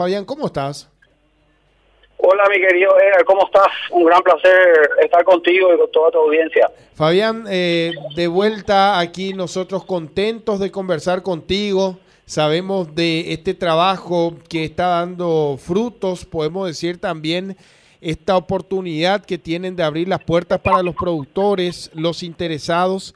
Fabián, ¿cómo estás? Hola, mi querido Edgar, ¿cómo estás? Un gran placer estar contigo y con toda tu audiencia. Fabián, eh, de vuelta aquí nosotros contentos de conversar contigo. Sabemos de este trabajo que está dando frutos, podemos decir también esta oportunidad que tienen de abrir las puertas para los productores, los interesados,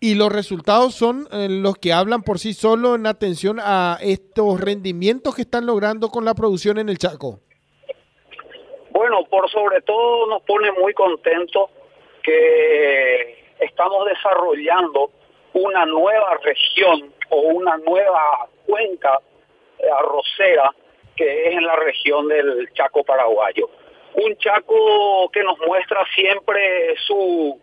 y los resultados son eh, los que hablan por sí solo en atención a estos rendimientos que están logrando con la producción en el Chaco. Bueno, por sobre todo nos pone muy contentos que estamos desarrollando una nueva región o una nueva cuenca arrocera que es en la región del Chaco paraguayo. Un Chaco que nos muestra siempre su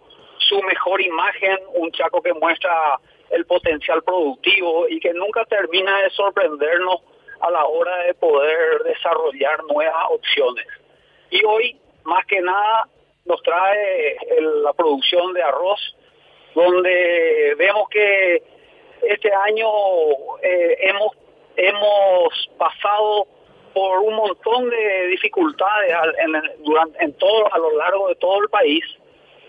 mejor imagen, un Chaco que muestra el potencial productivo y que nunca termina de sorprendernos a la hora de poder desarrollar nuevas opciones. Y hoy, más que nada, nos trae la producción de arroz, donde vemos que este año eh, hemos, hemos pasado por un montón de dificultades durante, en todo, a lo largo de todo el país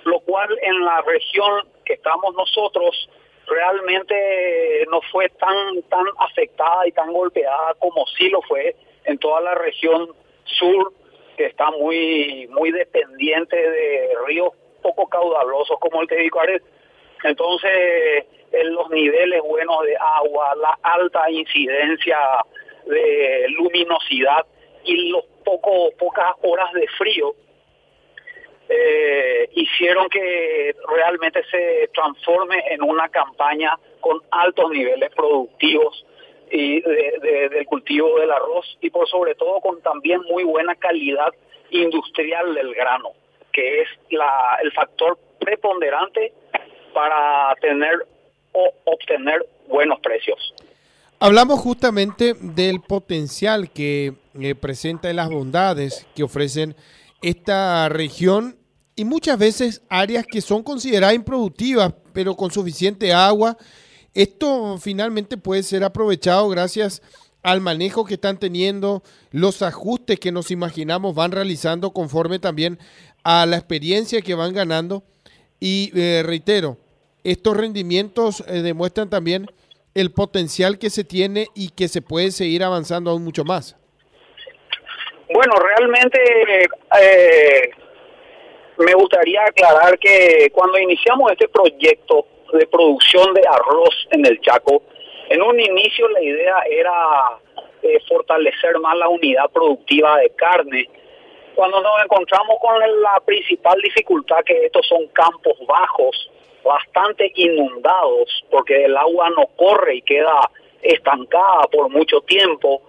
lo cual en la región que estamos nosotros realmente no fue tan tan afectada y tan golpeada como sí lo fue en toda la región sur que está muy muy dependiente de ríos poco caudalosos como el Tebicaret. Entonces, en los niveles buenos de agua, la alta incidencia de luminosidad y los poco pocas horas de frío eh, hicieron que realmente se transforme en una campaña con altos niveles productivos del cultivo del arroz y por sobre todo con también muy buena calidad industrial del grano, que es la, el factor preponderante para tener o obtener buenos precios. Hablamos justamente del potencial que eh, presenta y las bondades que ofrecen esta región y muchas veces áreas que son consideradas improductivas, pero con suficiente agua. Esto finalmente puede ser aprovechado gracias al manejo que están teniendo, los ajustes que nos imaginamos van realizando conforme también a la experiencia que van ganando. Y eh, reitero, estos rendimientos eh, demuestran también el potencial que se tiene y que se puede seguir avanzando aún mucho más. Bueno, realmente eh, me gustaría aclarar que cuando iniciamos este proyecto de producción de arroz en el Chaco, en un inicio la idea era eh, fortalecer más la unidad productiva de carne. Cuando nos encontramos con la principal dificultad que estos son campos bajos, bastante inundados, porque el agua no corre y queda estancada por mucho tiempo,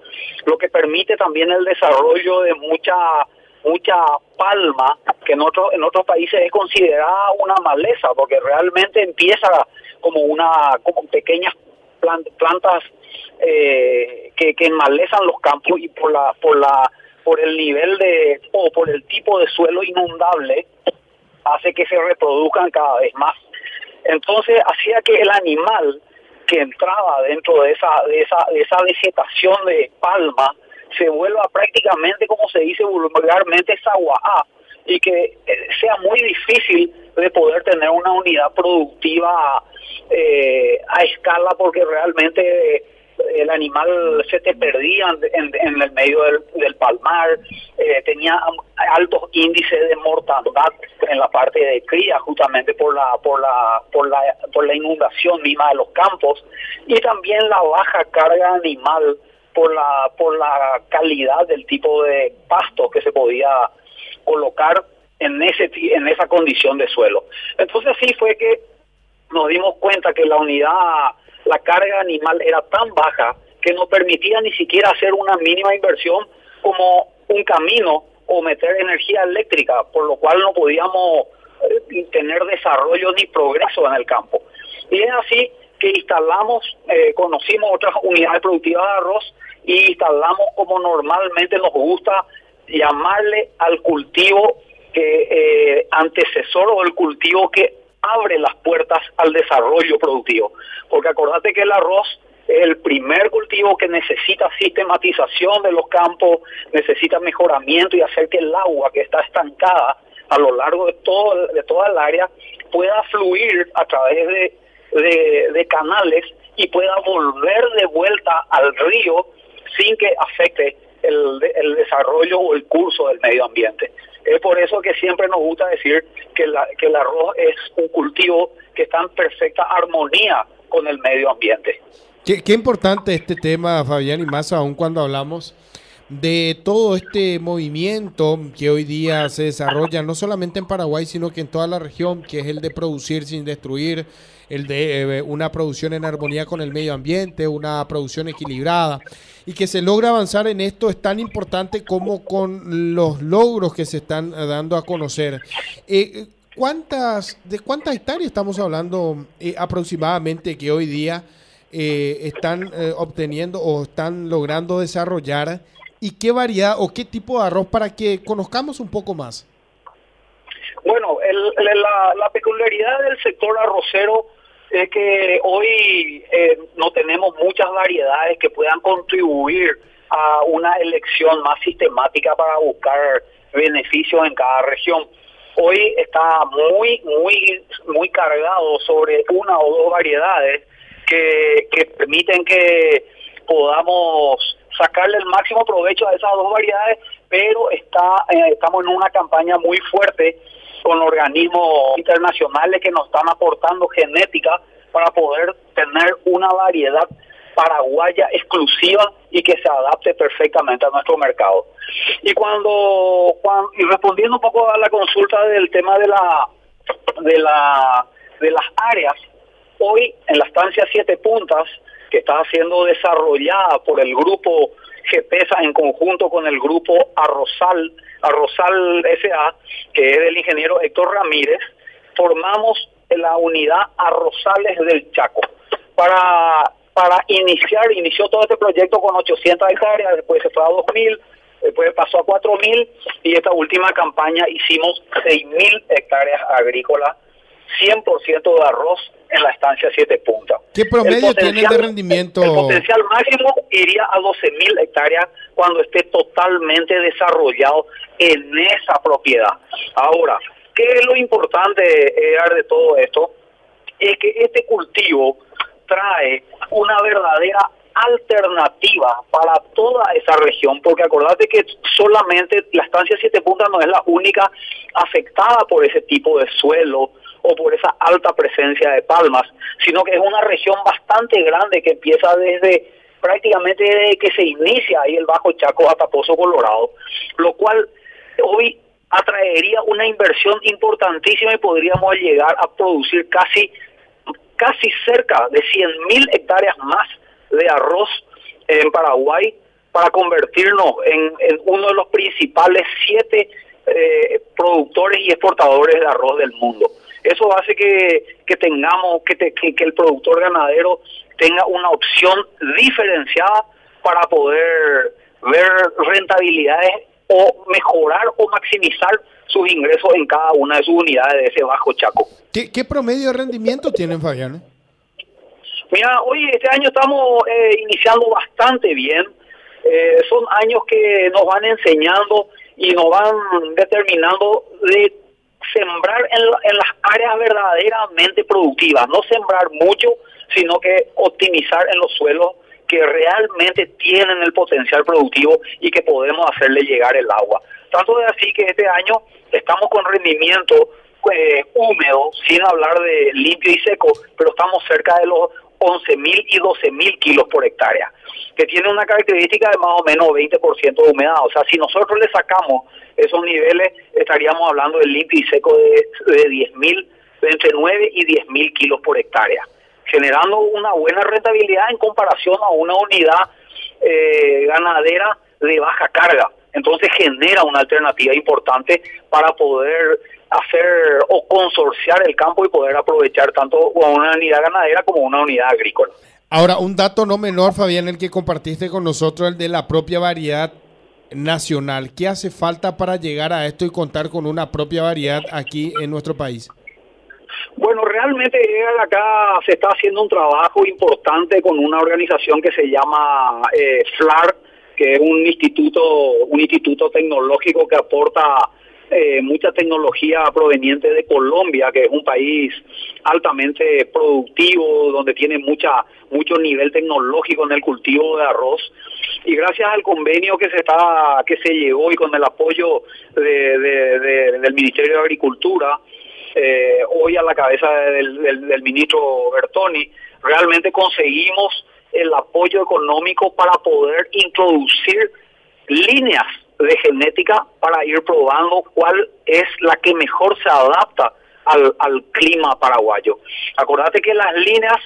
lo que permite también el desarrollo de mucha mucha palma que en otros en otros países es considerada una maleza porque realmente empieza como una como pequeñas plantas eh, que, que enmalezan los campos y por la por la por el nivel de o por el tipo de suelo inundable hace que se reproduzcan cada vez más. Entonces hacía que el animal que entraba dentro de esa de esa de esa vegetación de palma se vuelva prácticamente, como se dice vulgarmente, A y que eh, sea muy difícil de poder tener una unidad productiva eh, a escala porque realmente eh, el animal se te perdía en, el medio del, palmar, tenía altos índices de mortandad en la parte de cría justamente por la por la por la por la inundación misma de los campos y también la baja carga animal por la por la calidad del tipo de pasto que se podía colocar en ese en esa condición de suelo. Entonces sí fue que nos dimos cuenta que la unidad la carga animal era tan baja que no permitía ni siquiera hacer una mínima inversión como un camino o meter energía eléctrica, por lo cual no podíamos eh, tener desarrollo ni progreso en el campo. Y es así que instalamos, eh, conocimos otras unidades productivas de arroz y instalamos como normalmente nos gusta llamarle al cultivo que eh, antecesor o el cultivo que abre las puertas al desarrollo productivo. Porque acordate que el arroz Es el primer cultivo que necesita sistematización de los campos, necesita mejoramiento y hacer que el agua que está estancada a lo largo de todo de toda el área pueda fluir a través de, de canales y pueda volver de vuelta al río sin que afecte el, el, desarrollo o el curso del medio ambiente. Es por eso que siempre nos gusta decir que, la, que el arroz es un cultivo que está en perfecta armonía con el medio ambiente. Qué, qué importante este tema, Fabián, y más aún cuando hablamos de todo este movimiento que hoy día se desarrolla no solamente en Paraguay, sino que en toda la región, que es el de producir sin destruir, el de eh, una producción en armonía con el medio ambiente, una producción equilibrada, y que se logra avanzar en esto es tan importante como con los logros que se están eh, dando a conocer. Eh, ¿cuántas, ¿De cuántas hectáreas estamos hablando aproximadamente que hoy día están obteniendo o están logrando desarrollar? Y qué variedad o qué tipo de arroz para que conozcamos un poco más? Bueno, la, peculiaridad del sector arrocero es que hoy eh, no tenemos muchas variedades que puedan contribuir a una elección más sistemática para buscar beneficios en cada región. Hoy está muy, muy, muy cargado sobre una o dos variedades que permiten que podamos sacarle el máximo provecho a esas dos variedades, pero está eh, estamos en una campaña muy fuerte con organismos internacionales que nos están aportando genética para poder tener una variedad paraguaya exclusiva y que se adapte perfectamente a nuestro mercado. Y cuando, y respondiendo un poco a la consulta del tema de la de la de las áreas, hoy en la estancia Siete Puntas que está siendo desarrollada por el grupo GPESA en conjunto con el grupo Arrozal, Arrozal SA, que es del ingeniero Héctor Ramírez, formamos la unidad Arrozales del Chaco. Para, para iniciar, inició todo este proyecto con 800 hectáreas, después se fue a 2.000, después pasó a 4.000 y esta última campaña hicimos 6.000 hectáreas agrícolas 100% de arroz en la estancia Siete Puntas. ¿Qué promedio tiene de rendimiento? El potencial máximo iría a 12.000 hectáreas cuando esté totalmente desarrollado en esa propiedad. Ahora, ¿qué es lo importante de todo esto? Es que este cultivo trae una verdadera alternativa para toda esa región, porque acordate que solamente la estancia Siete Puntas no es la única afectada por ese tipo de suelo, o por esa alta presencia de palmas, sino que es una región bastante grande que empieza desde prácticamente desde que se inicia ahí el Bajo Chaco hasta Pozo Colorado, lo cual hoy atraería una inversión importantísima y podríamos llegar a producir casi casi cerca de 100 mil hectáreas más de arroz en Paraguay para convertirnos en, en uno de los principales siete eh, productores y exportadores de arroz del mundo. Eso hace que, que tengamos, que, que, el productor ganadero tenga una opción diferenciada para poder ver rentabilidades o mejorar o maximizar sus ingresos en cada una de sus unidades de ese bajo chaco. ¿Qué, qué promedio de rendimiento tienen, Fabián? Mira, hoy este año estamos eh, iniciando bastante bien. Eh, son años que nos van enseñando y nos van determinando de sembrar en, en las áreas verdaderamente productivas, no sembrar mucho, sino que optimizar en los suelos que realmente tienen el potencial productivo y que podemos hacerle llegar el agua. Tanto es así que este año estamos con rendimiento eh, húmedo, sin hablar de limpio y seco, pero estamos cerca de los 11.000 y 12.000 kilos por hectárea, que tiene una característica de más o menos 20% de humedad. O sea, si nosotros le sacamos esos niveles, estaríamos hablando del limpio y seco de, de 10.000, entre 9 y 10.000 kilos por hectárea, generando una buena rentabilidad en comparación a una unidad eh, ganadera de baja carga. Entonces genera una alternativa importante para poder hacer o consorciar el campo y poder aprovechar tanto una unidad ganadera como una unidad agrícola. Ahora, un dato no menor, Fabián, el que compartiste con nosotros, el de la propia variedad nacional. ¿Qué hace falta para llegar a esto y contar con una propia variedad aquí en nuestro país? Bueno, realmente acá se está haciendo un trabajo importante con una organización que se llama eh, FLAR, que es un instituto, un instituto tecnológico que aporta eh, mucha tecnología proveniente de Colombia, que es un país altamente productivo, donde tiene mucha mucho nivel tecnológico en el cultivo de arroz. Y gracias al convenio que se está que se llegó y con el apoyo del Ministerio de Agricultura, eh, hoy a la cabeza del, ministro Bertoni, realmente conseguimos el apoyo económico para poder introducir líneas de genética para ir probando cuál es la que mejor se adapta al, al clima paraguayo. Acordate que las líneas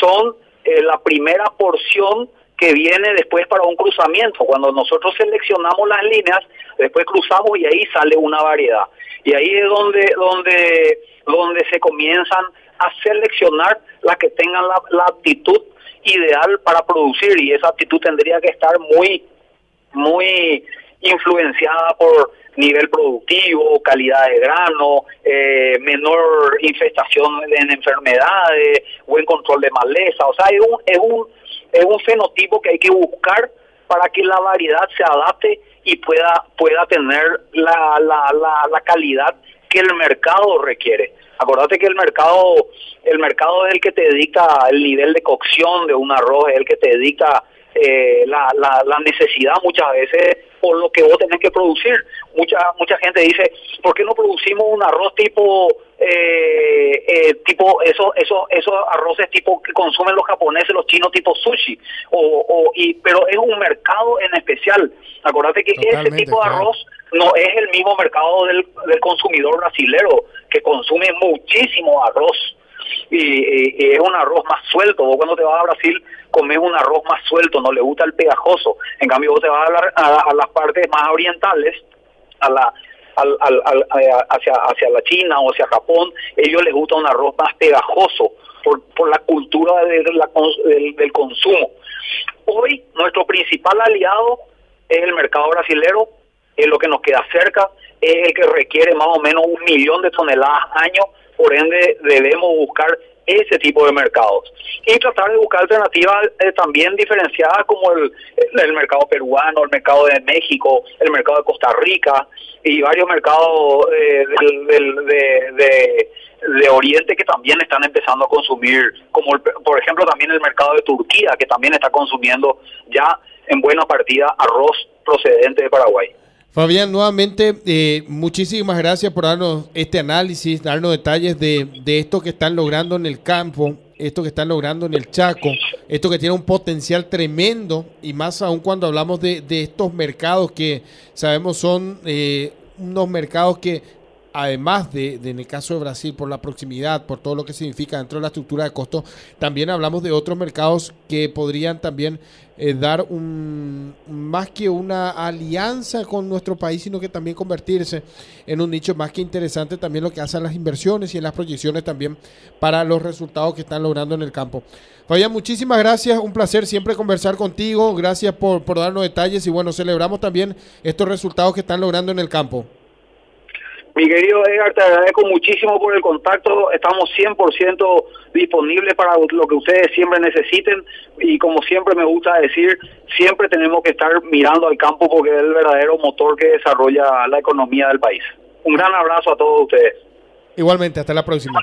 son eh, la primera porción que viene después para un cruzamiento. Cuando nosotros seleccionamos las líneas, después cruzamos y ahí sale una variedad. Y ahí es donde, donde, donde se comienzan a seleccionar las que tengan la, la aptitud ideal para producir y esa actitud tendría que estar muy, muy influenciada por nivel productivo, calidad de grano, eh, menor infestación en enfermedades, buen control de maleza. O sea, es un, es un, es un fenotipo que hay que buscar para que la variedad se adapte y pueda, pueda tener la, la, la, la calidad que el mercado requiere. Acordate que el mercado, el mercado es el que te dicta el nivel de cocción de un arroz, es el que te dicta eh, la, la, la, necesidad muchas veces por lo que vos tenés que producir. Mucha mucha gente dice, ¿por qué no producimos un arroz tipo eh, eh, tipo eso eso esos arroces tipo que consumen los japoneses, los chinos tipo sushi? O, o y pero es un mercado en especial. Acuérdate que ese tipo de arroz no es el mismo mercado del, del consumidor brasilero que consume muchísimo arroz y, es un arroz más suelto. Vos cuando te vas a Brasil comes un arroz más suelto, no le gusta el pegajoso. En cambio, vos te vas a, a, las partes más orientales, a la al, al, hacia, hacia la China o hacia Japón, ellos les gusta un arroz más pegajoso por, por la cultura de la, del, del consumo. Hoy nuestro principal aliado es el mercado brasilero, es lo que nos queda cerca, es el que requiere más o menos un millón de toneladas año por ende debemos buscar ese tipo de mercados y tratar de buscar alternativas eh, también diferenciadas como el, el, mercado peruano, el mercado de México, el mercado de Costa Rica y varios mercados eh, del, de, de, Oriente que también están empezando a consumir, como por ejemplo también el mercado de Turquía que también está consumiendo ya en buena partida arroz procedente de Paraguay. Fabián, nuevamente, eh, muchísimas gracias por darnos este análisis, darnos detalles de, de, esto que están logrando en el campo, esto que están logrando en el Chaco, esto que tiene un potencial tremendo y más aún cuando hablamos de, de estos mercados que sabemos son eh, unos mercados que además de, en el caso de Brasil, por la proximidad, por todo lo que significa dentro de la estructura de costo, también hablamos de otros mercados que podrían también eh, dar un, más que una alianza con nuestro país, sino que también convertirse en un nicho más que interesante también lo que hacen las inversiones y en las proyecciones también para los resultados que están logrando en el campo. Fabián, muchísimas gracias, un placer siempre conversar contigo, gracias por, por darnos detalles y bueno, celebramos también estos resultados que están logrando en el campo. Mi querido Edgar, te agradezco muchísimo por el contacto. Estamos 100% disponibles para lo que ustedes siempre necesiten. Y como siempre me gusta decir, siempre tenemos que estar mirando al campo porque es el verdadero motor que desarrolla la economía del país. Un gran abrazo a todos ustedes. Igualmente, hasta la próxima.